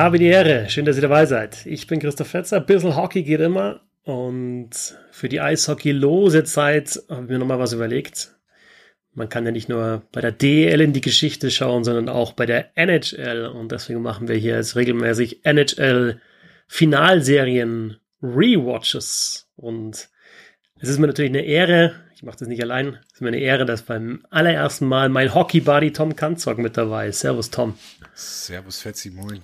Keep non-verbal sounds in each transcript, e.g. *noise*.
Habe die Ehre. Schön, dass ihr dabei seid. Ich bin Christoph Fetzer. Bissl Hockey geht immer. Und für die Eishockey-lose Zeit habe ich mir nochmal was überlegt. Man kann ja nicht nur bei der DL in die Geschichte schauen, sondern auch bei der NHL. Und deswegen machen wir hier jetzt regelmäßig NHL-Finalserien Rewatches. Und es ist mir natürlich eine Ehre, ich mache das nicht allein, es ist mir eine Ehre, dass beim allerersten Mal mein Hockey-Buddy Tom Kanzog mit dabei ist. Servus, Tom. Servus, Fetzi, moin.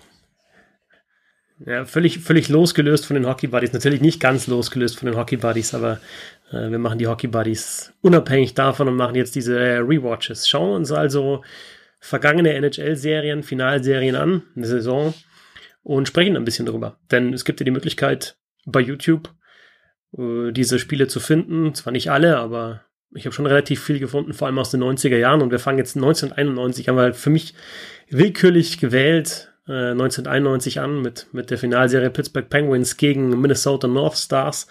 Ja, völlig, völlig losgelöst von den Hockey Buddies. Natürlich nicht ganz losgelöst von den Hockey Buddies, aber äh, wir machen die Hockey Buddies unabhängig davon und machen jetzt diese äh, Rewatches. Schauen uns also vergangene NHL-Serien, Finalserien an, eine Saison und sprechen ein bisschen darüber. Denn es gibt ja die Möglichkeit bei YouTube äh, diese Spiele zu finden. Zwar nicht alle, aber ich habe schon relativ viel gefunden, vor allem aus den 90er Jahren. Und wir fangen jetzt 1991, haben wir halt für mich willkürlich gewählt, 1991 äh, an mit, mit der Finalserie Pittsburgh Penguins gegen Minnesota North Stars.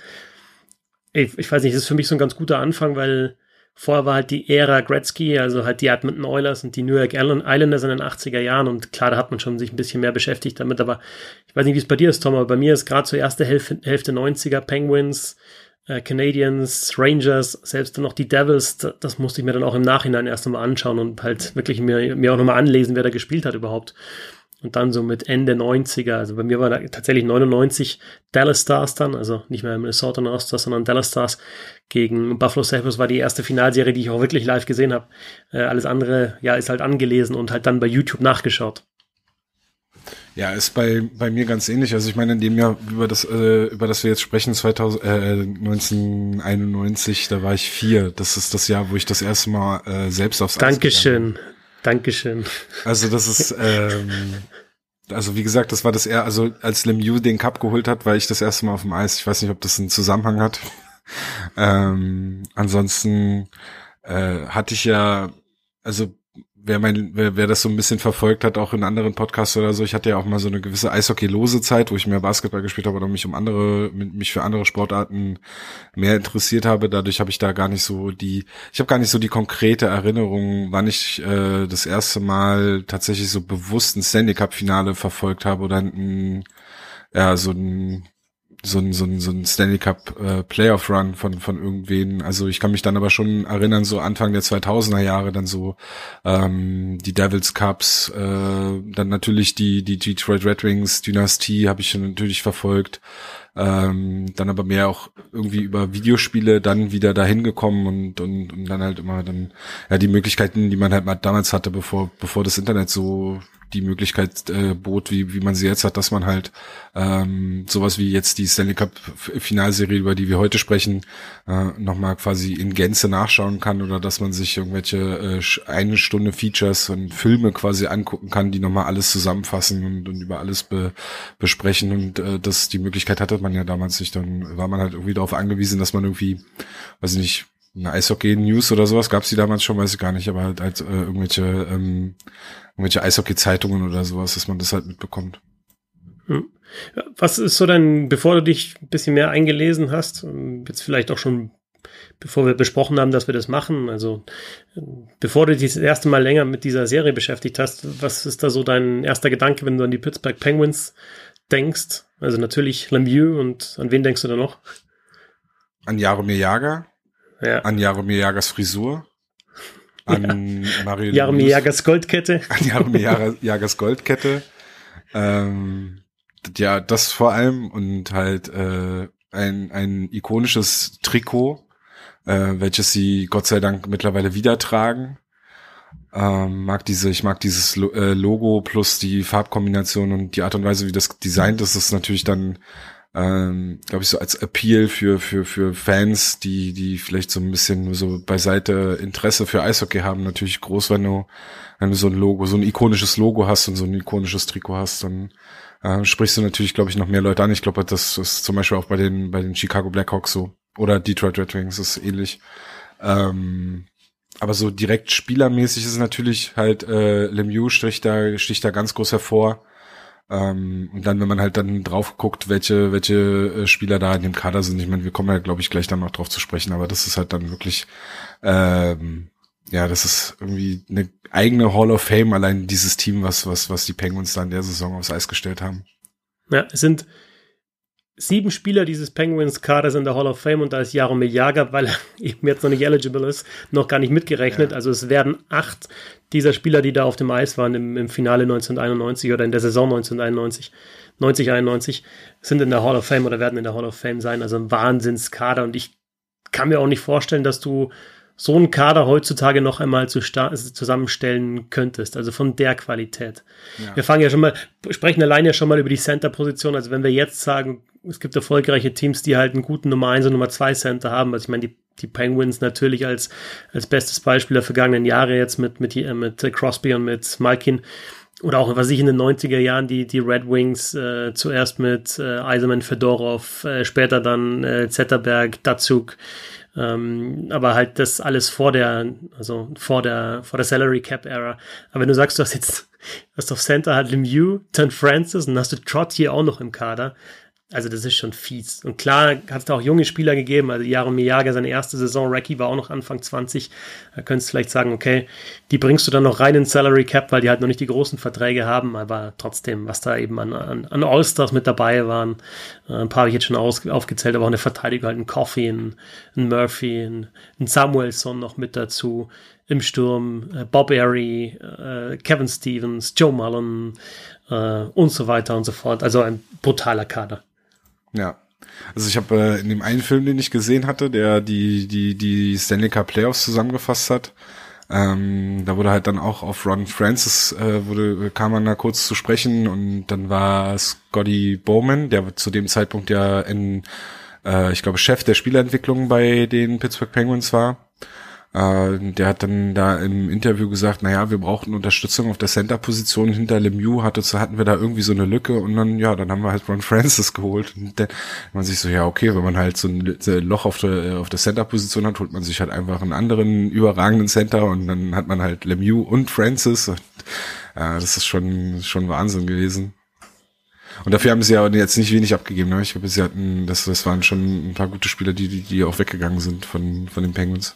Ich, ich weiß nicht, das ist für mich so ein ganz guter Anfang, weil vorher war halt die Ära Gretzky, also halt die Edmonton Oilers und die New York Islanders in den 80er Jahren und klar, da hat man schon sich ein bisschen mehr beschäftigt damit, aber ich weiß nicht, wie es bei dir ist, Tom, aber bei mir ist gerade zur ersten Hälfte, Hälfte 90er Penguins, äh, Canadiens, Rangers, selbst dann noch die Devils, das, das musste ich mir dann auch im Nachhinein erst einmal anschauen und halt wirklich mir, mir auch nochmal anlesen, wer da gespielt hat überhaupt. Und dann so mit Ende 90er, also bei mir war da tatsächlich 99 Dallas Stars dann, also nicht mehr Minnesota North Stars, sondern Dallas Stars gegen Buffalo Sabres war die erste Finalserie, die ich auch wirklich live gesehen habe. Äh, alles andere, ja, ist halt angelesen und halt dann bei YouTube nachgeschaut. Ja, ist bei, bei mir ganz ähnlich. Also ich meine, in dem Jahr, über das, äh, über das wir jetzt sprechen, 2000, äh, 1991, da war ich vier. Das ist das Jahr, wo ich das erste Mal äh, selbst aufs Dankeschön. Dankeschön. Also das ist, ähm, also wie gesagt, das war das eher, also als Lemieux den Cup geholt hat, war ich das erste Mal auf dem Eis. Ich weiß nicht, ob das einen Zusammenhang hat. *laughs* ähm, ansonsten äh, hatte ich ja, also wer mein, wer, wer das so ein bisschen verfolgt hat, auch in anderen Podcasts oder so, ich hatte ja auch mal so eine gewisse Eishockey-lose Zeit, wo ich mehr Basketball gespielt habe oder mich um andere, mich für andere Sportarten mehr interessiert habe. Dadurch habe ich da gar nicht so die, ich habe gar nicht so die konkrete Erinnerung, wann ich äh, das erste Mal tatsächlich so bewusst ein Stanley Cup-Finale verfolgt habe oder ein, ja, so ein so ein, so ein, so ein Stanley Cup äh, Playoff Run von, von irgendwen. Also ich kann mich dann aber schon erinnern, so Anfang der 2000er Jahre dann so ähm, die Devils Cups, äh, dann natürlich die, die Detroit Red Wings Dynastie habe ich natürlich verfolgt. Ähm, dann aber mehr auch irgendwie über Videospiele dann wieder dahin gekommen und, und, und dann halt immer dann ja die Möglichkeiten, die man halt mal damals hatte, bevor bevor das Internet so die Möglichkeit äh, bot, wie, wie man sie jetzt hat, dass man halt ähm, sowas wie jetzt die Stanley Cup Finalserie, über die wir heute sprechen, äh, nochmal quasi in Gänze nachschauen kann oder dass man sich irgendwelche äh, eine Stunde Features und Filme quasi angucken kann, die nochmal alles zusammenfassen und, und über alles be, besprechen. Und äh, das die Möglichkeit hatte man ja damals nicht, dann war man halt irgendwie darauf angewiesen, dass man irgendwie, weiß ich nicht, eine Eishockey-News oder sowas gab es die damals schon, weiß ich gar nicht, aber halt, halt äh, irgendwelche, ähm, irgendwelche Eishockey-Zeitungen oder sowas, dass man das halt mitbekommt. Hm. Was ist so dein, bevor du dich ein bisschen mehr eingelesen hast, ähm, jetzt vielleicht auch schon, bevor wir besprochen haben, dass wir das machen, also bevor du dich das erste Mal länger mit dieser Serie beschäftigt hast, was ist da so dein erster Gedanke, wenn du an die Pittsburgh Penguins denkst? Also natürlich Lemieux und an wen denkst du da noch? An Jaromir Jager ja. An Jaromir Jagers Frisur. An ja. Mario Jaromir Jagers Goldkette. *laughs* An Jaromir Jagers Goldkette. Ähm, ja, das vor allem und halt äh, ein, ein ikonisches Trikot, äh, welches sie Gott sei Dank mittlerweile wieder tragen. Ähm, mag diese, ich mag dieses äh, Logo plus die Farbkombination und die Art und Weise, wie das designt ist, ist natürlich dann ähm, glaube ich, so als Appeal für, für, für Fans, die, die vielleicht so ein bisschen so beiseite Interesse für Eishockey haben, natürlich groß, wenn du, wenn du so ein Logo, so ein ikonisches Logo hast und so ein ikonisches Trikot hast, dann äh, sprichst du natürlich, glaube ich, noch mehr Leute an. Ich glaube, das ist zum Beispiel auch bei den, bei den Chicago Blackhawks so. Oder Detroit Red Wings ist ähnlich. Ähm, aber so direkt spielermäßig ist es natürlich halt, äh, Lemieux sticht da, sticht da ganz groß hervor. Ähm, und dann, wenn man halt dann drauf guckt, welche, welche äh, Spieler da in dem Kader sind, ich meine, wir kommen ja, glaube ich, gleich dann noch drauf zu sprechen, aber das ist halt dann wirklich, ähm, ja, das ist irgendwie eine eigene Hall of Fame, allein dieses Team, was, was, was die Penguins da in der Saison aufs Eis gestellt haben. Ja, es sind sieben Spieler dieses Penguins-Kaders in der Hall of Fame und da ist Jaromir Jager, weil er *laughs* eben jetzt noch nicht eligible ist, noch gar nicht mitgerechnet. Ja. Also es werden acht dieser Spieler, die da auf dem Eis waren im, im Finale 1991 oder in der Saison 1991, 90, 91, sind in der Hall of Fame oder werden in der Hall of Fame sein. Also ein Wahnsinnskader und ich kann mir auch nicht vorstellen, dass du so einen Kader heutzutage noch einmal zu zusammenstellen könntest, also von der Qualität. Ja. Wir fangen ja schon mal, sprechen alleine ja schon mal über die Center-Position. Also wenn wir jetzt sagen, es gibt erfolgreiche Teams, die halt einen guten Nummer 1 und Nummer 2 Center haben. Also ich meine, die, die Penguins natürlich als, als bestes Beispiel der vergangenen Jahre jetzt mit, mit, mit Crosby und mit Malkin. Oder auch, was ich in den 90er Jahren, die, die Red Wings äh, zuerst mit äh, Eiserman Fedorov, äh, später dann äh, Zetterberg, Datsuk, ähm, aber halt das alles vor der, also vor der, vor der Salary Cap Era. Aber wenn du sagst, du hast jetzt, hast auf Center halt Lemieux, dann Francis und hast du Trott hier auch noch im Kader. Also das ist schon fies. Und klar hat es da auch junge Spieler gegeben. Also Jaromir Jager, seine erste Saison, Racky war auch noch Anfang 20. Da könntest du vielleicht sagen, okay, die bringst du dann noch rein in Salary Cap, weil die halt noch nicht die großen Verträge haben. Aber trotzdem, was da eben an, an, an All-Stars mit dabei waren, äh, ein paar habe ich jetzt schon aus, aufgezählt, aber auch eine Verteidigung halt ein Coffee, ein, ein Murphy, ein, ein Samuelson noch mit dazu im Sturm, äh, Bob Airy, äh, Kevin Stevens, Joe Mullen und so weiter und so fort. Also ein brutaler Kader. Ja. Also ich habe äh, in dem einen Film, den ich gesehen hatte, der die die die Stanley Cup Playoffs zusammengefasst hat, ähm, da wurde halt dann auch auf Ron Francis äh, wurde kam man da kurz zu sprechen und dann war Scotty Bowman, der zu dem Zeitpunkt ja in äh, ich glaube Chef der Spielentwicklung bei den Pittsburgh Penguins war äh, der hat dann da im Interview gesagt, naja, wir brauchten Unterstützung auf der Center-Position hinter Lemieux, hatte, hatten wir da irgendwie so eine Lücke und dann, ja, dann haben wir halt Ron Francis geholt. Und dann man sich so, ja, okay, wenn man halt so ein Loch auf der, auf der Center-Position hat, holt man sich halt einfach einen anderen überragenden Center und dann hat man halt Lemieux und Francis. Und, äh, das ist schon, schon Wahnsinn gewesen. Und dafür haben sie ja jetzt nicht wenig abgegeben. Ne? Ich glaube, sie hatten, das, das waren schon ein paar gute Spieler, die, die, die auch weggegangen sind von, von den Penguins.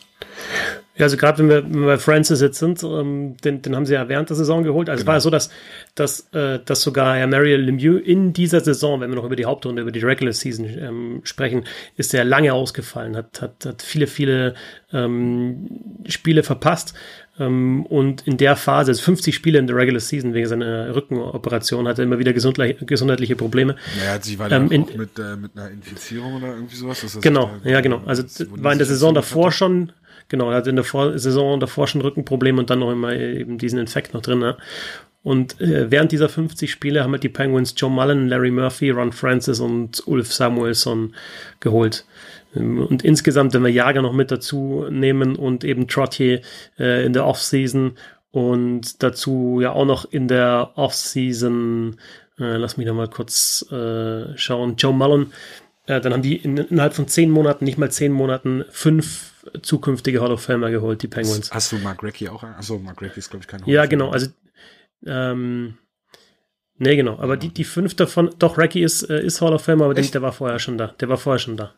Ja, also gerade wenn wir, wenn wir bei Francis jetzt sind, ähm, den, den haben sie ja während der Saison geholt. Also genau. es war ja so, dass, dass, äh, dass sogar Herr Mariel Lemieux in dieser Saison, wenn wir noch über die Hauptrunde, über die Regular Season ähm, sprechen, ist er lange ausgefallen, hat, hat, hat viele, viele ähm, Spiele verpasst. Ähm, und in der Phase, also 50 Spiele in der Regular Season wegen seiner Rückenoperation, hatte er immer wieder gesundheitliche Probleme. Naja, sie war ähm, in, auch mit, äh, mit einer Infizierung oder irgendwie sowas. genau, ja, genau. Also war in der Saison davor hatte? schon Genau, er hatte in der Vor Saison davor schon Rückenprobleme und dann noch immer eben diesen Infekt noch drin. Ne? Und äh, während dieser 50 Spiele haben halt die Penguins Joe Mullen, Larry Murphy, Ron Francis und Ulf Samuelson geholt. Und insgesamt, wenn wir Jager noch mit dazu nehmen und eben Trottier äh, in der Offseason und dazu ja auch noch in der Offseason, äh, lass mich noch mal kurz äh, schauen, Joe Mullen, äh, dann haben die in, innerhalb von zehn Monaten, nicht mal zehn Monaten, fünf zukünftige Hall of Famer geholt, die Penguins. Hast du Mark Recchi auch? Achso, Mark Recchi ist, glaube ich, kein Hall Ja, genau. Also, ähm, nee, genau. Aber die, die fünf davon, doch, Recchi ist, äh, ist Hall of Famer, aber Echt? der war vorher schon da. Der war vorher schon da.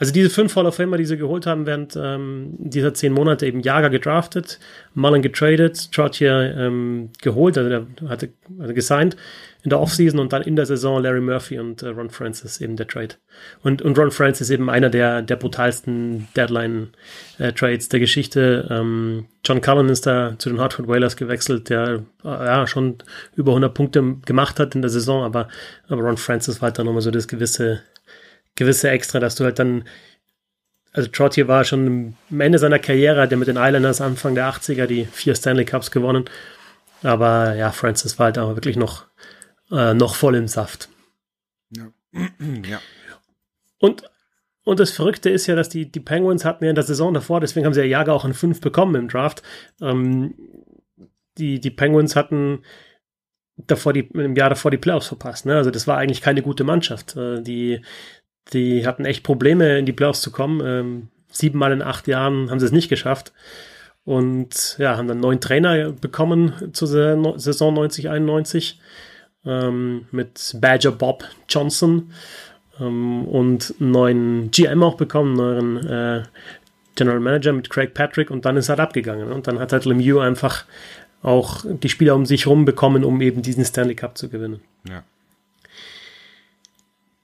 Also diese fünf Hall of Famer, die sie geholt haben während ähm, dieser zehn Monate, eben Jager gedraftet, Mullen getradet, Trottier ähm, geholt, also der hatte, hatte gesigned in der Offseason und dann in der Saison Larry Murphy und äh, Ron Francis eben der Trade. Und, und Ron Francis eben einer der, der brutalsten Deadline-Trades äh, der Geschichte. Ähm, John Cullen ist da zu den Hartford Whalers gewechselt, der äh, ja schon über 100 Punkte gemacht hat in der Saison, aber, aber Ron Francis war halt dann nochmal so das gewisse gewisse Extra, dass du halt dann, also Trottier war schon am Ende seiner Karriere, hat er mit den Islanders Anfang der 80er die vier Stanley Cups gewonnen. Aber ja, Francis war halt auch wirklich noch, äh, noch voll im Saft. Ja. *clears throat* ja. Und, und das Verrückte ist ja, dass die, die Penguins hatten ja in der Saison davor, deswegen haben sie ja Jager auch einen 5 bekommen im Draft. Ähm, die, die Penguins hatten davor die, im Jahr davor die Playoffs verpasst. Ne? Also das war eigentlich keine gute Mannschaft. Äh, die, die hatten echt Probleme, in die Playoffs zu kommen. Ähm, siebenmal in acht Jahren haben sie es nicht geschafft. Und ja, haben dann neuen Trainer bekommen zur Saison 90-91 ähm, mit Badger Bob Johnson ähm, und einen neuen GM auch bekommen, einen neuen äh, General Manager mit Craig Patrick und dann ist halt abgegangen. Und dann hat halt Lemieux einfach auch die Spieler um sich herum bekommen, um eben diesen Stanley Cup zu gewinnen. Ja.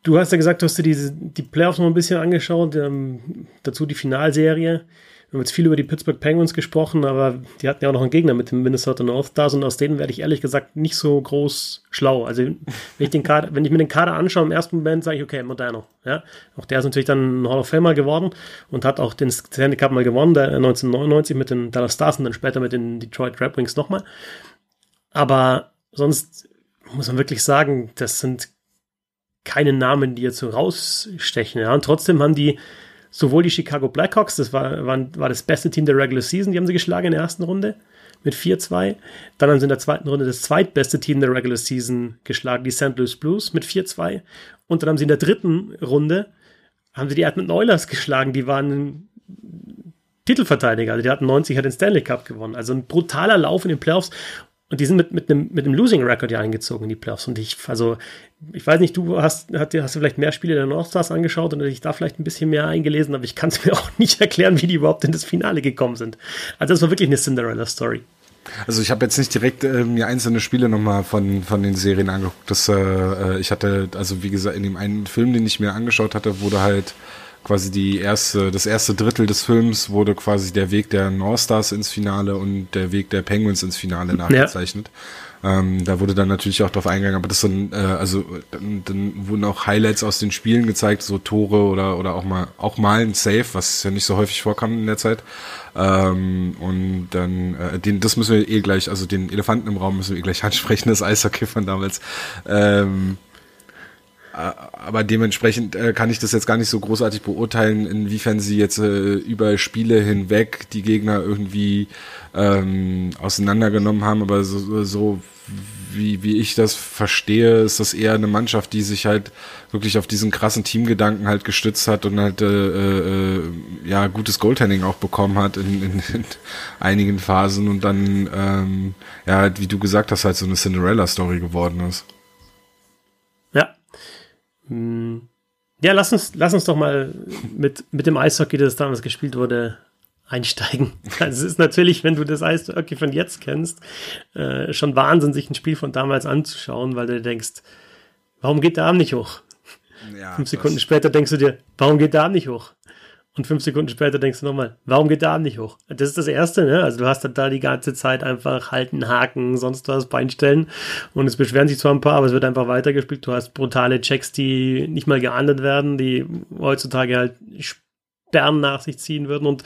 Du hast ja gesagt, du hast dir diese, die Playoffs noch ein bisschen angeschaut, ähm, dazu die Finalserie. Wir haben jetzt viel über die Pittsburgh Penguins gesprochen, aber die hatten ja auch noch einen Gegner mit dem Minnesota North Stars und aus denen werde ich ehrlich gesagt nicht so groß schlau. Also wenn ich, den Kader, wenn ich mir den Kader anschaue im ersten Moment, sage ich, okay, Moderno. Ja? Auch der ist natürlich dann ein Hall of Famer geworden und hat auch den Stanley Cup mal gewonnen, der 1999 mit den Dallas Stars und dann später mit den Detroit Red Wings nochmal. Aber sonst muss man wirklich sagen, das sind keine Namen, die jetzt so rausstechen. Ja? Und trotzdem haben die sowohl die Chicago Blackhawks, das war, waren, war das beste Team der Regular Season, die haben sie geschlagen in der ersten Runde mit 4-2. Dann haben sie in der zweiten Runde das zweitbeste Team der Regular Season geschlagen, die St. Louis Blues mit 4-2. Und dann haben sie in der dritten Runde haben sie die Edmonton Oilers geschlagen, die waren Titelverteidiger, also die hatten 90, hat den Stanley Cup gewonnen. Also ein brutaler Lauf in den Playoffs und die sind mit, mit einem, mit einem Losing Record ja eingezogen in die Playoffs. Und ich, also, ich weiß nicht, du hast, hast, hast du vielleicht mehr Spiele der North Stars angeschaut und dich da vielleicht ein bisschen mehr eingelesen, aber ich kann es *laughs* mir auch nicht erklären, wie die überhaupt in das Finale gekommen sind. Also, das war wirklich eine Cinderella-Story. Also ich habe jetzt nicht direkt äh, mir einzelne Spiele nochmal von, von den Serien angeguckt. Das, äh, äh, ich hatte, also wie gesagt, in dem einen Film, den ich mir angeschaut hatte, wurde halt quasi die erste, das erste Drittel des Films wurde quasi der Weg der North Stars ins Finale und der Weg der Penguins ins Finale nachgezeichnet. Ja. Ähm, da wurde dann natürlich auch drauf eingegangen, aber das sind, äh, also dann, dann wurden auch Highlights aus den Spielen gezeigt, so Tore oder oder auch mal auch mal ein Save, was ja nicht so häufig vorkam in der Zeit. Ähm, und dann, äh, den, das müssen wir eh gleich, also den Elefanten im Raum müssen wir eh gleich *laughs* ansprechen, das Eishockey von damals. Ähm, aber dementsprechend äh, kann ich das jetzt gar nicht so großartig beurteilen, inwiefern sie jetzt äh, über Spiele hinweg die Gegner irgendwie ähm, auseinandergenommen haben. Aber so, so wie, wie ich das verstehe, ist das eher eine Mannschaft, die sich halt wirklich auf diesen krassen Teamgedanken halt gestützt hat und halt äh, äh, ja gutes Goaltending auch bekommen hat in, in, in einigen Phasen und dann ähm, ja, wie du gesagt hast, halt so eine Cinderella-Story geworden ist. Hm. Ja, lass uns, lass uns doch mal mit, mit dem Eishockey, das damals gespielt wurde, einsteigen. *laughs* Also es ist natürlich, wenn du das Eishockey von jetzt kennst, äh, schon Wahnsinn, sich ein Spiel von damals anzuschauen, weil du denkst, warum geht der Arm nicht hoch? Ja, Fünf Sekunden später denkst du dir, warum geht der Arm nicht hoch? Und fünf Sekunden später denkst du nochmal, warum geht der Arm nicht hoch? Das ist das Erste, ne? Also du hast da die ganze Zeit einfach halten, haken, sonst was, Beinstellen. Und es beschweren sich zwar ein paar, aber es wird einfach weitergespielt. Du hast brutale Checks, die nicht mal geahndet werden, die heutzutage halt Sperren nach sich ziehen würden. Und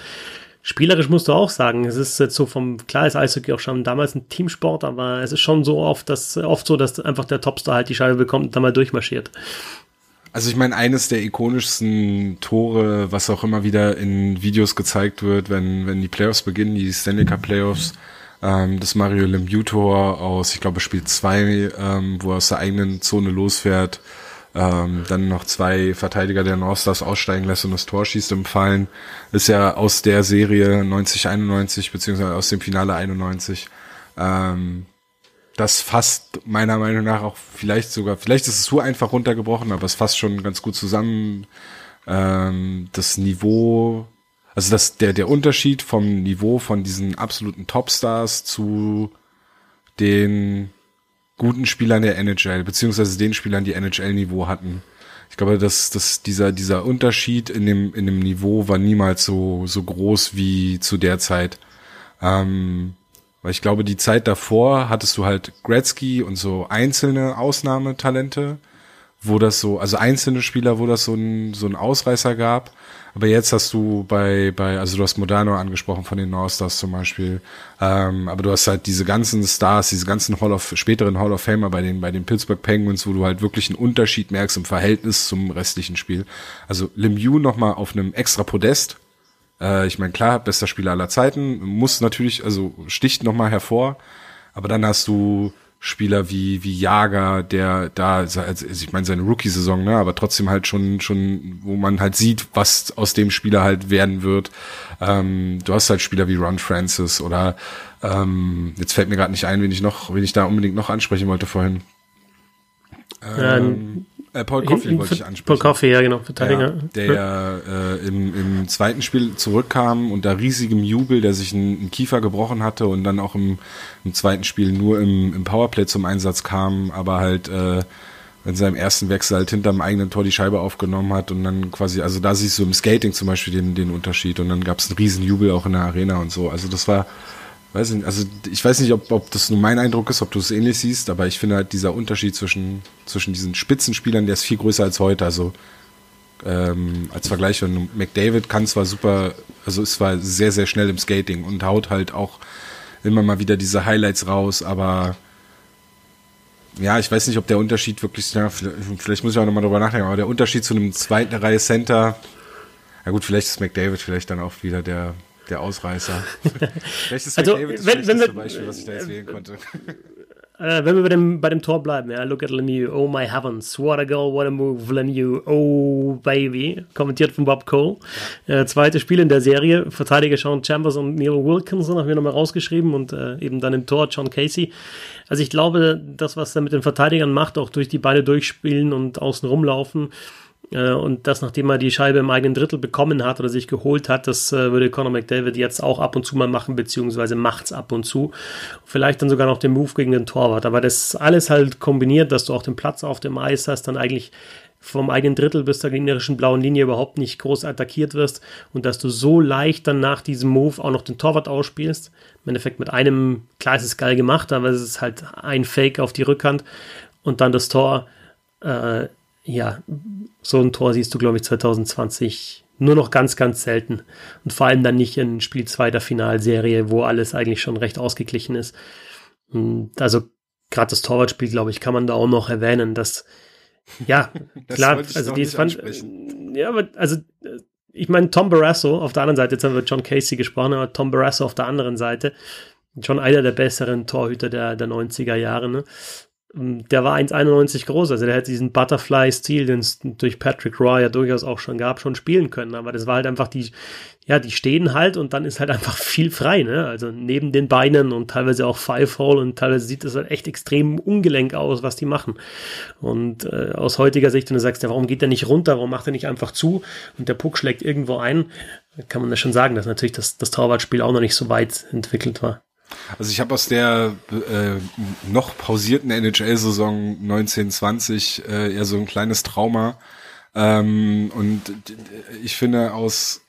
spielerisch musst du auch sagen, es ist jetzt so vom, klar ist Eishockey auch schon damals ein Teamsport, aber es ist schon so oft, dass, oft so, dass einfach der Topstar halt die Scheibe bekommt und dann mal durchmarschiert. Also ich meine, eines der ikonischsten Tore, was auch immer wieder in Videos gezeigt wird, wenn, wenn die Playoffs beginnen, die Stanley Cup Playoffs, ähm, das Mario Lemieux-Tor aus, ich glaube, Spiel zwei, ähm, wo er aus der eigenen Zone losfährt, ähm, dann noch zwei Verteidiger der North Stars aussteigen lässt und das Tor schießt im Fallen, ist ja aus der Serie 90-91, beziehungsweise aus dem Finale 91. Ähm, das fasst meiner Meinung nach auch vielleicht sogar, vielleicht ist es zu einfach runtergebrochen, aber es fasst schon ganz gut zusammen. Ähm, das Niveau, also das, der, der Unterschied vom Niveau von diesen absoluten Topstars zu den guten Spielern der NHL, beziehungsweise den Spielern, die NHL-Niveau hatten. Ich glaube, dass, dass dieser, dieser Unterschied in dem, in dem Niveau war niemals so, so groß wie zu der Zeit. Ähm, weil ich glaube, die Zeit davor hattest du halt Gretzky und so einzelne Ausnahmetalente, wo das so, also einzelne Spieler, wo das so ein, so ein Ausreißer gab. Aber jetzt hast du bei, bei, also du hast Modano angesprochen von den North Stars zum Beispiel. Ähm, aber du hast halt diese ganzen Stars, diese ganzen Hall of, späteren Hall of Famer bei den, bei den Pittsburgh Penguins, wo du halt wirklich einen Unterschied merkst im Verhältnis zum restlichen Spiel. Also Lemieux nochmal auf einem extra Podest, äh, ich meine, klar, bester Spieler aller Zeiten, muss natürlich, also sticht nochmal hervor, aber dann hast du Spieler wie, wie Jager, der da, also ich meine seine Rookie-Saison, ne, aber trotzdem halt schon, schon, wo man halt sieht, was aus dem Spieler halt werden wird. Ähm, du hast halt Spieler wie Ron Francis oder ähm, jetzt fällt mir gerade nicht ein, wen ich noch, wen ich da unbedingt noch ansprechen wollte vorhin. Ähm, Äh, Paul Coffey wollte ich ansprechen. Paul Coffey, ja genau, Verteidiger. Ja, der ja äh, im, im zweiten Spiel zurückkam unter riesigem Jubel, der sich einen, Kiefer gebrochen hatte und dann auch im, im zweiten Spiel nur im, im Powerplay zum Einsatz kam, aber halt äh, in seinem ersten Wechsel halt hinterm eigenen Tor die Scheibe aufgenommen hat und dann quasi, also da siehst du im Skating zum Beispiel den, den Unterschied und dann gab es einen riesen Jubel auch in der Arena und so. Also das war weiß nicht, also ich weiß nicht, ob, ob das nur mein Eindruck ist, ob du es ähnlich siehst, aber ich finde halt dieser Unterschied zwischen, zwischen diesen Spitzenspielern, der ist viel größer als heute. Also ähm, als Vergleich, wenn McDavid kann zwar super, also ist zwar sehr, sehr schnell im Skating und haut halt auch immer mal wieder diese Highlights raus, aber ja, ich weiß nicht, ob der Unterschied wirklich, ja, vielleicht muss ich auch nochmal drüber nachdenken, aber der Unterschied zu einem zweiten Reihe Center, ja gut, vielleicht ist McDavid vielleicht dann auch wieder der, der Ausreißer. *laughs* Welches also, wenn, wenn wir, Beispiel, was ich da jetzt wählen konnte? *laughs* Äh, wenn wir bei dem, bei dem Tor bleiben, ja, look at Lemieux, oh my heavens, what a goal, what a move, Lemieux, oh baby, kommentiert von Bob Cole. Ja. Äh, zweites Spiel in der Serie, Verteidiger Sean Chambers und Neil Wilkinson haben wir nochmal rausgeschrieben und äh, eben dann im Tor John Casey. Also ich glaube, das, was er mit den Verteidigern macht, auch durch die Beine durchspielen und außen rumlaufen, und das, nachdem er die Scheibe im eigenen Drittel bekommen hat oder sich geholt hat, das äh, würde Conor McDavid jetzt auch ab und zu mal machen, beziehungsweise macht's ab und zu. Vielleicht dann sogar noch den Move gegen den Torwart. Aber das alles halt kombiniert, dass du auch den Platz auf dem Eis hast, dann eigentlich vom eigenen Drittel bis zur gegnerischen blauen Linie überhaupt nicht groß attackiert wirst und dass du so leicht dann nach diesem Move auch noch den Torwart ausspielst. Im Endeffekt mit einem, klar ist es geil gemacht, aber es ist halt ein Fake auf die Rückhand und dann das Tor. Äh, ja, so ein Tor siehst du, glaube ich, 2020 nur noch ganz, ganz selten. Und vor allem dann nicht in Spiel 2 der Finalserie, wo alles eigentlich schon recht ausgeglichen ist. Also gerade das Torwartspiel, glaube ich, kann man da auch noch erwähnen, dass ja, *laughs* das klar, also die fand, ja, aber also ich meine Tom Barrasso auf der anderen Seite, jetzt haben wir John Casey gesprochen, aber Tom Barrasso auf der anderen Seite, schon einer der besseren Torhüter der, der 90er Jahre, ne? Ähm, der war 1,91 groß, also der hätte diesen Butterfly-Stil, den es durch Patrick Roy ja durchaus auch schon gab, schon spielen können. Aber das war halt einfach die, ja, die stehen halt und dann ist halt *laughs* einfach viel frei, ne? Also neben den Beinen und teilweise auch Five-Hole und teilweise sieht es halt echt extrem ungelenk aus, was die machen. Und äh, aus heutiger Sicht, wenn du sagst, ja, warum geht der nicht runter, warum macht er nicht einfach zu und der Puck schlägt irgendwo ein, kann man das schon sagen, dass natürlich das, das Torwartspiel auch noch nicht so weit entwickelt war. Also ich habe aus der äh, noch pausierten NHL-Saison 1920 äh, eher so ein kleines Trauma. Ähm, und ich finde aus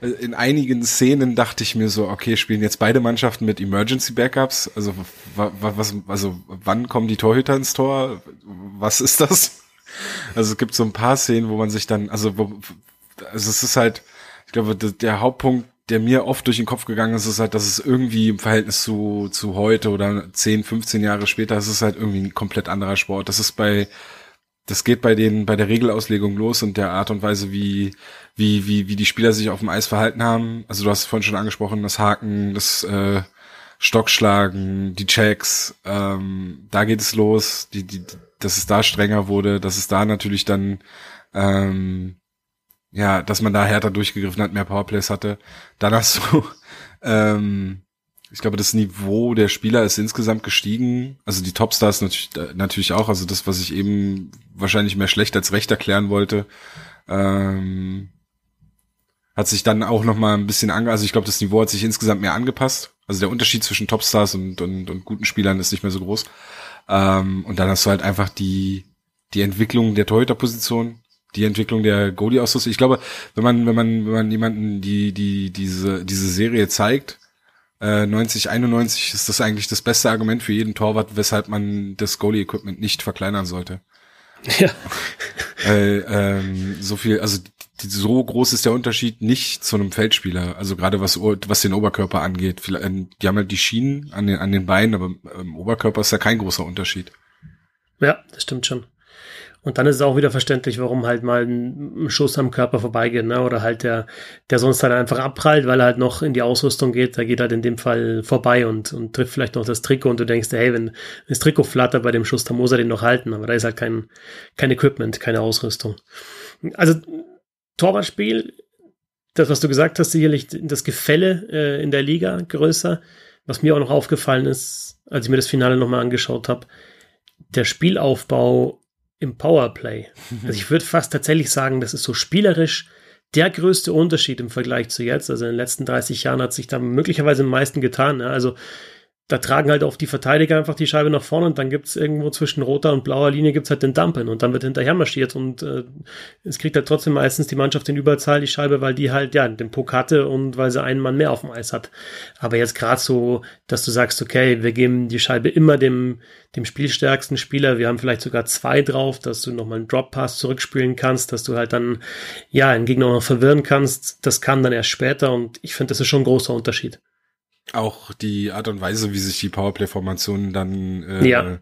äh, in einigen Szenen dachte ich mir so, okay, spielen jetzt beide Mannschaften mit Emergency Backups? Also was, also wann kommen die Torhüter ins Tor? Was ist das? Also es gibt so ein paar Szenen, wo man sich dann, also wo, also es ist halt, ich glaube, der Hauptpunkt der mir oft durch den Kopf gegangen ist, ist halt, dass es irgendwie im Verhältnis zu, zu heute oder 10, 15 Jahre später, es ist halt irgendwie ein komplett anderer Sport. Das ist bei, das geht bei den, bei der Regelauslegung los und der Art und Weise, wie, wie, wie, wie die Spieler sich auf dem Eis verhalten haben. Also du hast vorhin schon angesprochen, das Haken, das, äh, Stockschlagen, die Checks, ähm, da geht es los, die, die, dass es da strenger wurde, dass es da natürlich dann ähm, ja, dass man da härter durchgegriffen hat, mehr Powerplays hatte. Dann hast du, *laughs* ähm, ich glaube, das Niveau der Spieler ist insgesamt gestiegen. Also die Topstars natürlich, äh, natürlich auch. Also das, was ich eben wahrscheinlich mehr schlecht als recht erklären wollte, ähm, hat sich dann auch noch mal ein bisschen ange, also ich glaube, das Niveau hat sich insgesamt mehr angepasst. Also der Unterschied zwischen Topstars und, und, und guten Spielern ist nicht mehr so groß. Ähm, und dann hast du halt einfach die, die Entwicklung der Torhüterposition die Entwicklung der Goalie-Ausrüstung. Ich glaube, wenn man, wenn man, wenn man jemanden die, die, diese, diese Serie zeigt, äh, 90, 91 ist das eigentlich das beste Argument für jeden Torwart, weshalb man das Goalie-Equipment nicht verkleinern sollte. Ja. äh, ähm, so viel, also die, so groß ist der Unterschied nicht zu einem Feldspieler. Also gerade was, was den Oberkörper angeht. Ähm, die haben halt die Schienen an den, an den Beinen, aber im Oberkörper ist ja kein großer Unterschied. Ja, das stimmt schon. Und dann ist es auch wieder verständlich, warum halt mal ein Schuss am Körper vorbeigeht, ne? Oder halt der, der sonst halt einfach abprallt, weil er halt noch in die Ausrüstung geht, da geht halt in dem Fall vorbei und, und trifft vielleicht noch das Trikot und du denkst, hey, wenn das Trikot flattert bei dem Schuss, dann muss er den noch halten, aber da ist halt kein, kein Equipment, keine Ausrüstung. Also Torwartspiel, das, was du gesagt hast, sicherlich das Gefälle äh, in der Liga größer. Was mir auch noch aufgefallen ist, als ich mir das Finale nochmal angeschaut habe, der Spielaufbau im Powerplay. Also ich würde fast tatsächlich sagen, das ist so spielerisch der größte Unterschied im Vergleich zu jetzt. Also in den letzten 30 Jahren hat sich da möglicherweise am meisten getan. Also da tragen halt oft die Verteidiger einfach die Scheibe nach vorne und dann gibt's irgendwo zwischen roter und blauer Linie gibt's halt den Dumpen und dann wird hinterher marschiert und äh, es kriegt halt trotzdem meistens die Mannschaft in Überzahl die Scheibe, weil die halt ja den Puck hatte und weil sie einen Mann mehr auf dem Eis hat. Aber jetzt gerade so, dass du sagst, okay, wir geben die Scheibe immer dem dem spielstärksten Spieler, wir haben vielleicht sogar zwei drauf, dass du nochmal einen Drop Pass zurückspielen kannst, dass du halt dann ja einen Gegner noch verwirren kannst. Das kam dann erst später und ich finde, das ist schon ein großer Unterschied. Auch die Art und Weise, wie sich die Powerplay-Formationen dann, äh, ja.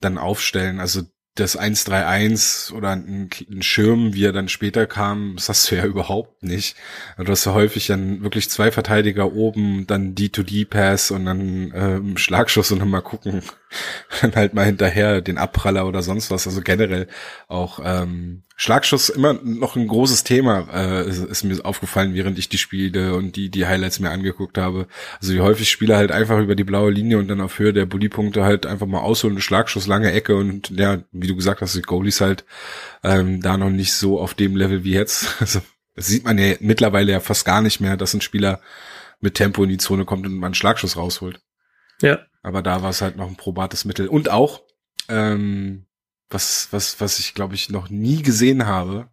dann aufstellen. Also das 1-3-1 oder ein, ein, Schirm, wie er dann später kam, das hast du ja *laughs* überhaupt nicht. Also du hast ja häufig dann wirklich zwei Verteidiger oben, dann D-to-D-Pass und dann ähm, Schlagschuss und dann mal gucken, *laughs* dann halt mal hinterher den Abpraller oder sonst was. Also generell auch ähm, Schlagschuss immer noch ein großes Thema, äh, ist, ist, mir aufgefallen, während ich die Spiele und die, die Highlights mir angeguckt habe. Also wie häufig Spieler halt einfach über die blaue Linie und dann auf Höhe der Bully-Punkte halt einfach mal ausholen, Schlagschuss, lange Ecke und ja, wie du gesagt hast, die Goalies halt ähm, da noch nicht so auf dem Level wie jetzt. *laughs* Also das sieht man ja mittlerweile ja fast gar nicht mehr, dass ein Spieler mit Tempo in die Zone kommt und man einen Schlagschuss rausholt. Ja. Aber da war es halt noch ein probates Mittel. Und auch, ähm, was, was, was ich glaube ich noch nie gesehen habe.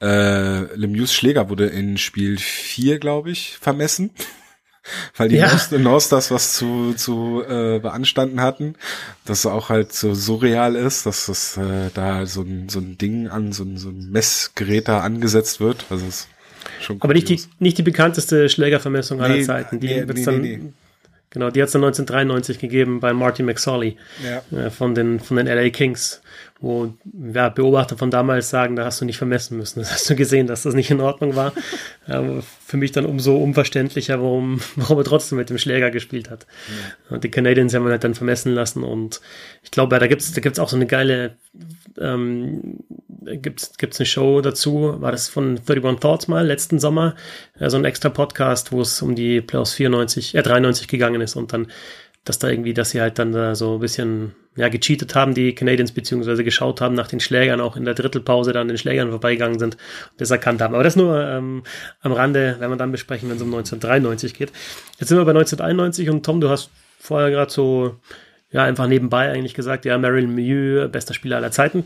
Äh, Lemieux Schläger wurde in Spiel 4, glaube ich, vermessen. *laughs* Weil die ja. North das was zu, zu äh, beanstanden hatten, dass es auch halt so surreal ist, dass das äh, da so ein, so ein Ding an, so ein, so ein Messgerät da angesetzt wird. Also es schon Aber nicht die, nicht die bekannteste Schlägervermessung aller nee, Zeiten. Die nee, nee, dann, nee, nee. Genau, die hat es dann 1993 gegeben bei Marty McSorley ja. äh, von, den, von den LA Kings wo ja, Beobachter von damals sagen, da hast du nicht vermessen müssen. *laughs* Das hast du gesehen, dass das nicht in Ordnung war. Aber für mich dann umso unverständlicher, warum, *laughs* warum er trotzdem mit dem Schläger gespielt hat. Ja. Und die Canadiens haben ihn halt dann vermessen lassen. Und ich glaube, da gibt's da gibt's auch so eine geile, ähm, gibt's gibt's eine Show dazu. War das von 31 Thoughts mal letzten Sommer? Äh, so ein extra Podcast, wo es um die Playoffs 94, äh, 93 gegangen ist und dann dass da irgendwie, dass sie halt dann da so ein bisschen ja, gecheatet haben, die Canadiens, beziehungsweise geschaut haben nach den Schlägern, auch in der Drittelpause dann den Schlägern vorbeigegangen sind und das erkannt haben. Aber das nur ähm, am Rande, wenn wir dann besprechen, wenn es um 1993 geht. Jetzt sind wir bei 1991 und Tom, du hast vorher gerade so, ja, einfach nebenbei eigentlich gesagt, ja, Marilyn Mieux, bester Spieler aller Zeiten.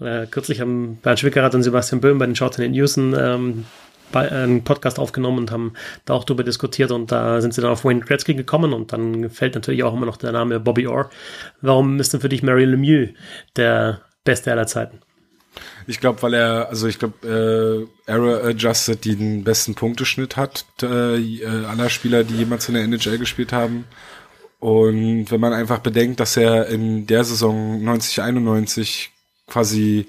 Äh, kürzlich haben Bernd Schwickerath und Sebastian Böhm bei den Shorten in Houston ähm, bei, äh, einen Podcast aufgenommen und haben da auch darüber diskutiert und da sind sie dann auf Wayne Gretzky gekommen und dann fällt natürlich auch immer noch der Name Bobby Orr. Warum ist denn für dich Mary Lemieux der beste aller Zeiten? Ich glaube, weil er, also ich glaube, äh, Error Adjusted den besten Punkteschnitt hat äh, äh aller Spieler, die jemals in der NHL gespielt haben. Und wenn man einfach bedenkt, dass er in der Saison 90-91 quasi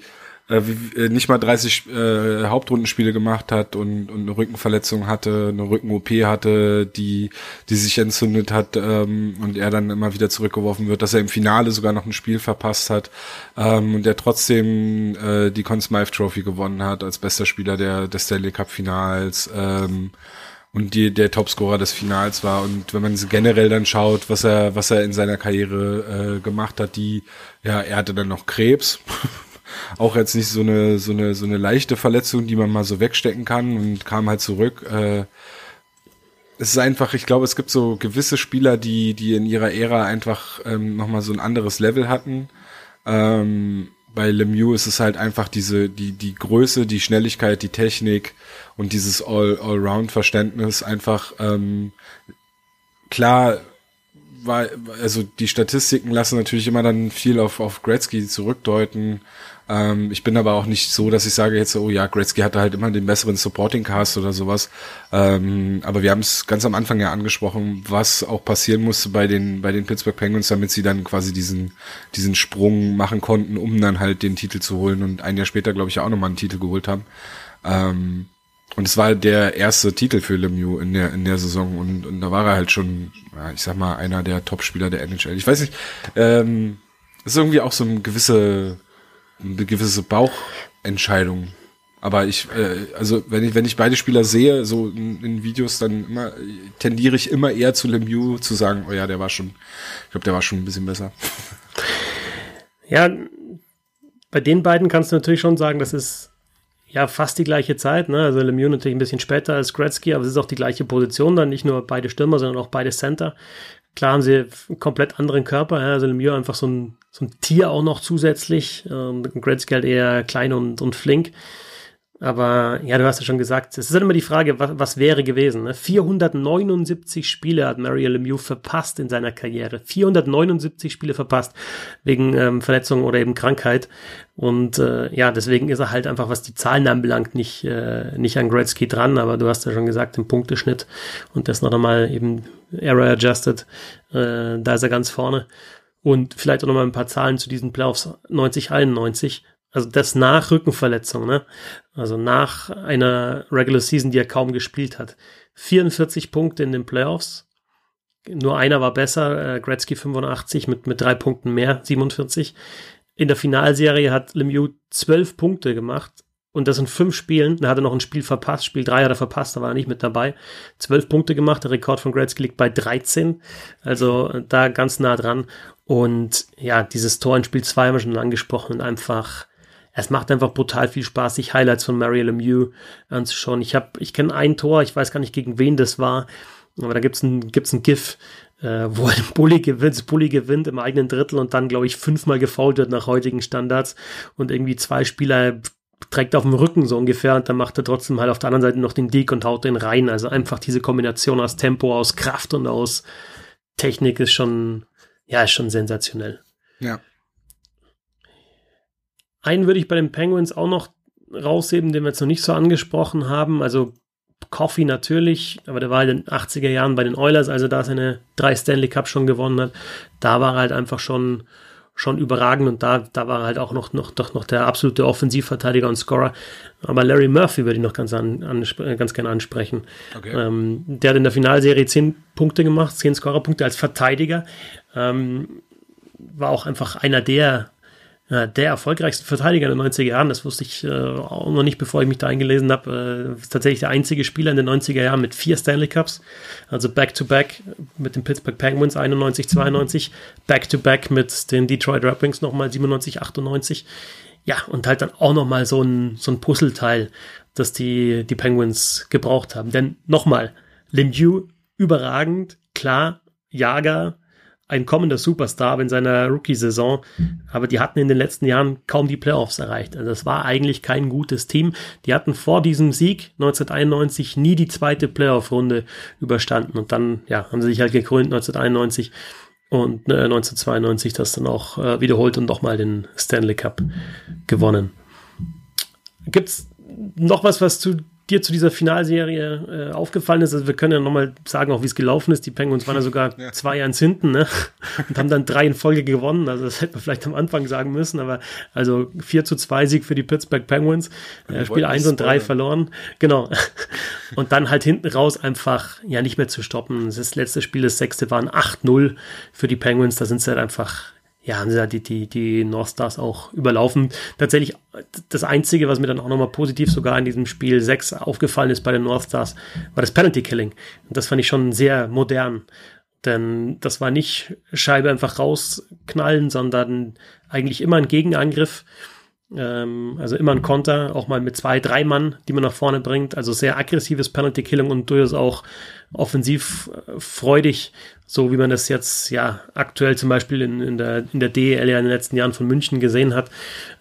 äh, wie, äh, nicht mal 30 äh, Hauptrundenspiele gemacht hat und, und eine Rückenverletzung hatte, eine Rücken-OP hatte, die, die sich entzündet hat ähm, und er dann immer wieder zurückgeworfen wird, dass er im Finale sogar noch ein Spiel verpasst hat ähm, und der trotzdem äh, die Conn Smythe Trophy gewonnen hat als bester Spieler der, des Stanley Cup Finals. Ähm, und die, der Topscorer des Finals war. Und wenn man generell dann schaut, was er, was er in seiner Karriere äh, gemacht hat, die, ja, er hatte dann noch Krebs, *laughs* auch jetzt nicht so eine, so eine, so eine leichte Verletzung, die man mal so wegstecken kann und kam halt zurück. Äh, es ist einfach, ich glaube, es gibt so gewisse Spieler, die, die in ihrer Ära einfach ähm, nochmal so ein anderes Level hatten. Ähm, bei Lemieux ist es halt einfach diese, die, die Größe, die Schnelligkeit, die Technik und dieses All, Allround-Verständnis einfach, ähm, klar, war, also die Statistiken lassen natürlich immer dann viel auf, auf Gretzky zurückdeuten, ähm, ich bin aber auch nicht so, dass ich sage jetzt, oh ja, Gretzky hatte halt immer den besseren Supporting Cast oder sowas. Ähm, aber wir haben es ganz am Anfang ja angesprochen, was auch passieren musste bei den, bei den Pittsburgh Penguins, damit sie dann quasi diesen, diesen Sprung machen konnten, um dann halt den Titel zu holen und ein Jahr später, glaube ich, auch nochmal einen Titel geholt haben. Ähm, und es war der erste Titel für Lemieux in der, in der Saison und, und da war er halt schon, ja, ich sag mal, einer der Topspieler der NHL. Ich weiß nicht, ähm, ist irgendwie auch so ein gewisse eine gewisse Bauchentscheidung. Aber ich, äh, also wenn ich, wenn ich beide Spieler sehe, so in, in Videos, dann immer, tendiere ich immer eher zu Lemieux zu sagen, oh ja, der war schon, ich glaube, der war schon ein bisschen besser. Ja, bei den beiden kannst du natürlich schon sagen, das ist ja fast die gleiche Zeit. Ne? Also Lemieux natürlich ein bisschen später als Gretzky, aber es ist auch die gleiche Position dann, nicht nur beide Stürmer, sondern auch beide Center. Klar haben sie einen komplett anderen Körper. Ja? Also Lemieux einfach so ein, so ein Tier auch noch zusätzlich. Ähm, Gretzky halt eher klein und, und flink. Aber ja, du hast ja schon gesagt, es ist halt immer die Frage, was, was wäre gewesen. Ne? 479 Spiele hat Mario Lemieux verpasst in seiner Karriere. 479 Spiele verpasst wegen ähm, Verletzung oder eben Krankheit. Und äh, ja, deswegen ist er halt einfach, was die Zahlen anbelangt, nicht, äh, nicht an Gretzky dran. Aber du hast ja schon gesagt, im Punkteschnitt und das noch einmal eben Error Adjusted, äh, da ist er ganz vorne. Und vielleicht auch noch mal ein paar Zahlen zu diesen Playoffs 90, 91 also das nach Rückenverletzung, ne? Also nach einer Regular Season, die er kaum gespielt hat. 44 Punkte in den Playoffs. Nur einer war besser, äh, Gretzky 85 mit, mit drei Punkten mehr, 47. In der Finalserie hat Lemieux zwölf Punkte gemacht und das in fünf Spielen. Da hat er noch ein Spiel verpasst. Spiel drei hat er verpasst, da war er nicht mit dabei. Zwölf Punkte gemacht. Der Rekord von Gretzky liegt bei 13. Also äh, da ganz nah dran. Und ja, dieses Tor in Spiel zwei haben wir schon angesprochen und einfach es macht einfach brutal viel Spaß, sich Highlights von Mario Lemieux anzuschauen. Ich habe, ich kenne ein Tor, ich weiß gar nicht, gegen wen das war, aber da gibt's ein, gibt's ein GIF, äh, wo den Bulli gewinnt, das Bulli gewinnt im eigenen Drittel und dann, glaube ich, fünfmal gefault wird nach heutigen Standards und irgendwie zwei Spieler trägt auf dem Rücken so ungefähr und dann macht er trotzdem halt auf der anderen Seite noch den Deke und haut den rein. Also einfach diese Kombination aus Tempo, aus Kraft und aus Technik ist schon, ja, ist schon sensationell. Ja. Einen würde ich bei den Penguins auch noch rausheben, den wir jetzt noch nicht so angesprochen haben. Also Coffee natürlich, aber der war in den 80er Jahren bei den Oilers, also da seine drei Stanley Cup schon gewonnen hat. Da war er halt einfach schon, schon überragend und da, da war er halt auch noch, noch, doch noch der absolute Offensivverteidiger und Scorer. Aber Larry Murphy würde ich noch ganz, an, an, ganz gerne ansprechen. Okay. Ähm, der hat in der Finalserie zehn Punkte gemacht, zehn Scorerpunkte als Verteidiger. Ähm, war auch einfach einer der der erfolgreichste Verteidiger der 90er Jahren. Das wusste ich äh, auch noch nicht, bevor ich mich da eingelesen habe. Äh, tatsächlich der einzige Spieler in den 90er Jahren mit vier Stanley Cups. Also Back-to-Back -back mit den Pittsburgh Penguins 91, 92. Back-to-Back -back mit den Detroit Red Wings nochmal 97, 98. Ja, und halt dann auch nochmal so ein, so ein Puzzleteil, das die, die Penguins gebraucht haben. Denn nochmal, Lemieux überragend, klar, Jager, ein kommender Superstar in seiner Rookie-Saison, aber die hatten in den letzten Jahren kaum die Playoffs erreicht. Also das war eigentlich kein gutes Team. Die hatten vor diesem Sieg 1991 nie die zweite Playoff-Runde überstanden und dann ja, haben sie sich halt gekrönt 1991 und äh, 1992 das dann auch äh, wiederholt und nochmal den Stanley Cup gewonnen. Gibt's noch was, was zu dir zu dieser Finalserie äh, aufgefallen ist. Also wir können ja nochmal sagen, auch wie es gelaufen ist. Die Penguins waren ja sogar *laughs* ja. zwei Jahre hinten ne? und haben dann drei in Folge gewonnen. Also das hätte man vielleicht am Anfang sagen müssen, aber also 4 zu 2 Sieg für die Pittsburgh Penguins. Äh, Spiel 1 und 3 verloren. Genau. *laughs* Und dann halt hinten raus einfach ja nicht mehr zu stoppen. Das letzte Spiel, das sechste, waren 8-0 für die Penguins. Da sind sie halt einfach ja, haben sie ja die, die, die North Stars auch überlaufen. Tatsächlich das Einzige, was mir dann auch nochmal positiv sogar in diesem Spiel 6 aufgefallen ist bei den North Stars, war das Penalty Killing. Und das fand ich schon sehr modern. Denn das war nicht Scheibe einfach rausknallen, sondern eigentlich immer ein Gegenangriff. Ähm, also immer ein Konter, auch mal mit zwei, drei Mann, die man nach vorne bringt. Also sehr aggressives Penalty Killing und durchaus auch offensiv äh, freudig, so wie man das jetzt ja aktuell zum Beispiel in, in, der, in der DEL ja in den letzten Jahren von München gesehen hat.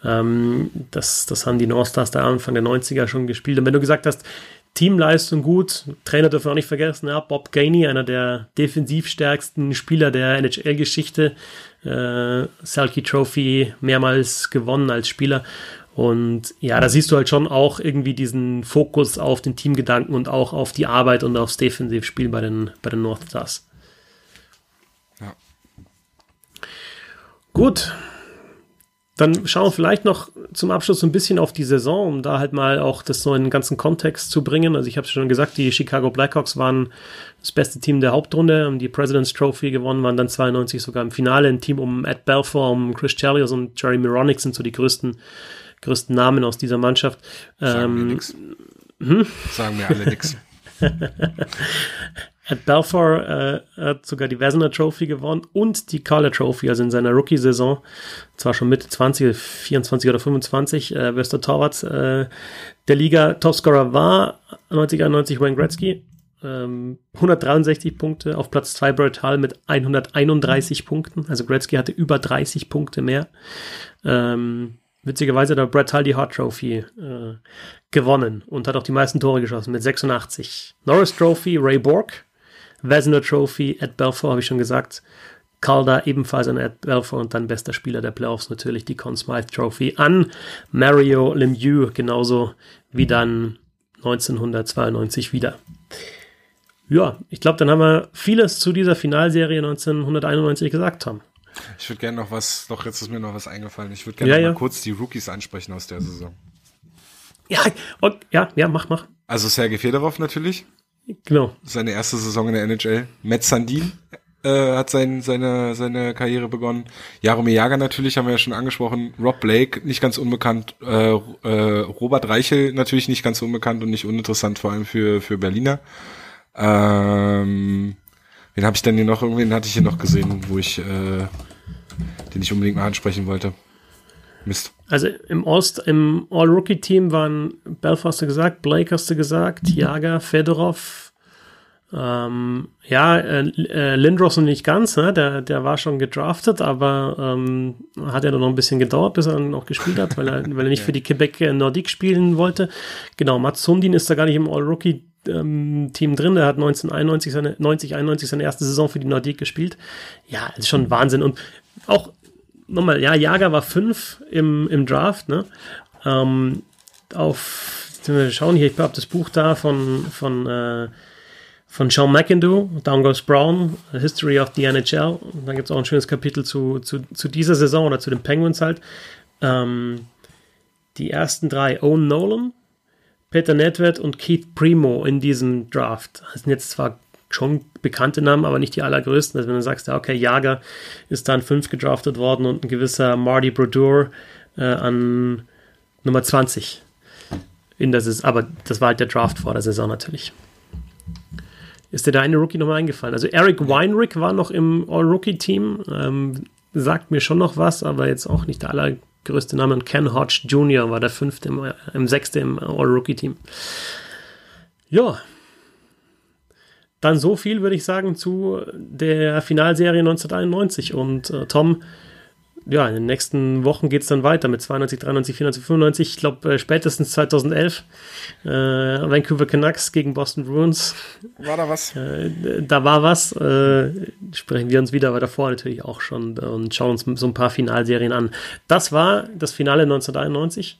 Ähm, das, das haben die North Stars da Anfang der 90er schon gespielt. Und wenn du gesagt hast, Teamleistung gut, Trainer dürfen wir auch nicht vergessen, ja, Bob Gainey, einer der defensivstärksten Spieler der NHL-Geschichte, äh, Selkie Trophy mehrmals gewonnen als Spieler und ja, da siehst du halt schon auch irgendwie diesen Fokus auf den Teamgedanken und auch auf die Arbeit und aufs Defensivspiel bei den, bei den North Stars. Ja. Gut. Dann schauen wir vielleicht noch zum Abschluss so ein bisschen auf die Saison, um da halt mal auch das so in den ganzen Kontext zu bringen. Also ich habe es schon gesagt, die Chicago Blackhawks waren das beste Team der Hauptrunde, haben die President's Trophy gewonnen, waren dann 92 sogar im Finale. Ein Team um Ed Belfour, um Chris Chelios und Jerry Mironic sind so die größten größten Namen aus dieser Mannschaft. Sagen ähm, wir nix. Hm? Sagen wir alle nix. *laughs* Ed Balfour äh, hat sogar die Vezina Trophy gewonnen und die Calder Trophy, also in seiner Rookie-Saison, zwar schon Mitte 20, 24 oder 25, äh, bester Torwart äh, der Liga. Topscorer war 90 91 Wayne Gretzky, ähm, 163 Punkte, auf Platz 2 Brett Hall mit 131 Punkten, also Gretzky hatte über 30 Punkte mehr. Ähm, witzigerweise hat Brett Hull die Hart Trophy äh, gewonnen und hat auch die meisten Tore geschossen mit 86. Norris Trophy, Ray Borg Vezina Trophy, Ed Belfour, habe ich schon gesagt. Calder ebenfalls an Ed Belfour und dann bester Spieler der Playoffs natürlich die Conn Smythe Trophy an Mario Lemieux, genauso wie dann 1992 wieder. Ja, ich glaube, dann haben wir vieles zu dieser Finalserie 1991 gesagt, Tom. Ich würde gerne noch was, doch jetzt ist mir noch was eingefallen. Ich würde gerne Ja, mal ja. kurz die Rookies ansprechen aus der Saison. Ja, ok, ja, ja, mach, mach. Also Sergei Fedorov natürlich, Genau. seine erste Saison in der NHL. Matt Sandin äh, hat sein, seine, seine Karriere begonnen. Jaromir Jager natürlich, haben wir ja schon angesprochen. Rob Blake, nicht ganz unbekannt. Äh, äh, Robert Reichel natürlich nicht ganz unbekannt und nicht uninteressant, vor allem für, für Berliner. Ähm, wen habe ich denn hier noch? Irgendwen hatte ich hier noch gesehen, wo ich, äh, den ich unbedingt mal ansprechen wollte. Mist. Also im Ost, im All-Rookie-Team waren Belfast hast du gesagt, Blake hast du gesagt, Jager, Fedorov, ähm, ja, äh, äh, Lindros noch nicht ganz, ne? der, der war schon gedraftet, aber ähm, hat ja noch ein bisschen gedauert, bis er dann noch gespielt hat, weil er, *laughs* weil er nicht für die Quebec äh, Nordique spielen wollte. Genau, Mats Sundin ist da gar nicht im All-Rookie ähm, Team drin. Der hat 1991 seine, 90, 91 seine erste Saison für die Nordique gespielt. Ja, das ist schon Wahnsinn. Und auch nochmal, ja, Jager war fünf im, im Draft, ne? Ähm, auf, wir schauen hier, ich habe das Buch da von, von, äh, von Sean McIndoe, Down Goes Brown, History of the NHL. Und dann gibt es auch ein schönes Kapitel zu, zu, zu dieser Saison oder zu den Penguins halt. Ähm, die ersten drei, Owen Nolan, Peter Nedved und Keith Primo in diesem Draft. Das sind jetzt zwar schon bekannte Namen, aber nicht die allergrößten. Also wenn du sagst, ja, okay, Jager ist dann fünf gedraftet worden und ein gewisser Marty Brodeur äh, an Nummer 20. In der Saison, aber das war halt der Draft vor der Saison natürlich. Ist dir da eine Rookie nochmal eingefallen? Also Eric Weinrich war noch im All-Rookie-Team. Ähm, sagt mir schon noch was, aber jetzt auch nicht der allergrößte Name. Und Ken Hodge Jr. war der fünfte, im, im sechste im All-Rookie-Team. Ja. Dann so viel, würde ich sagen, zu der Finalserie 1991. Und äh, Tom, ja, in den nächsten Wochen geht es dann weiter mit 92, 93, 94, 95. Ich glaube, äh, spätestens 2011 äh, Vancouver Canucks gegen Boston Bruins. War da was? Äh, da war was. Äh, sprechen wir uns wieder, aber davor natürlich auch schon und schauen uns so ein paar Finalserien an. Das war das Finale 1991.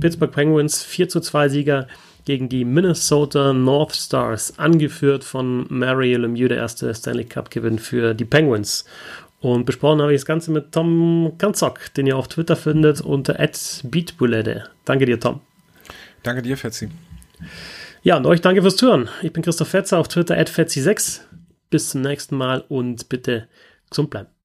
Pittsburgh Penguins 4 zu 2 Sieger gegen die Minnesota North Stars, angeführt von Mario Lemieux, der erste Stanley Cup-Gewinn für die Penguins. Und besprochen habe ich das Ganze mit Tom Kanzok, den ihr auf Twitter findet unter @beatbulede. Danke dir, Tom. Danke dir, Fetzi. Ja, und euch danke fürs Zuhören. Ich bin Christoph Fetzer auf Twitter @fetzi6. Bis zum nächsten Mal und bitte gesund bleiben.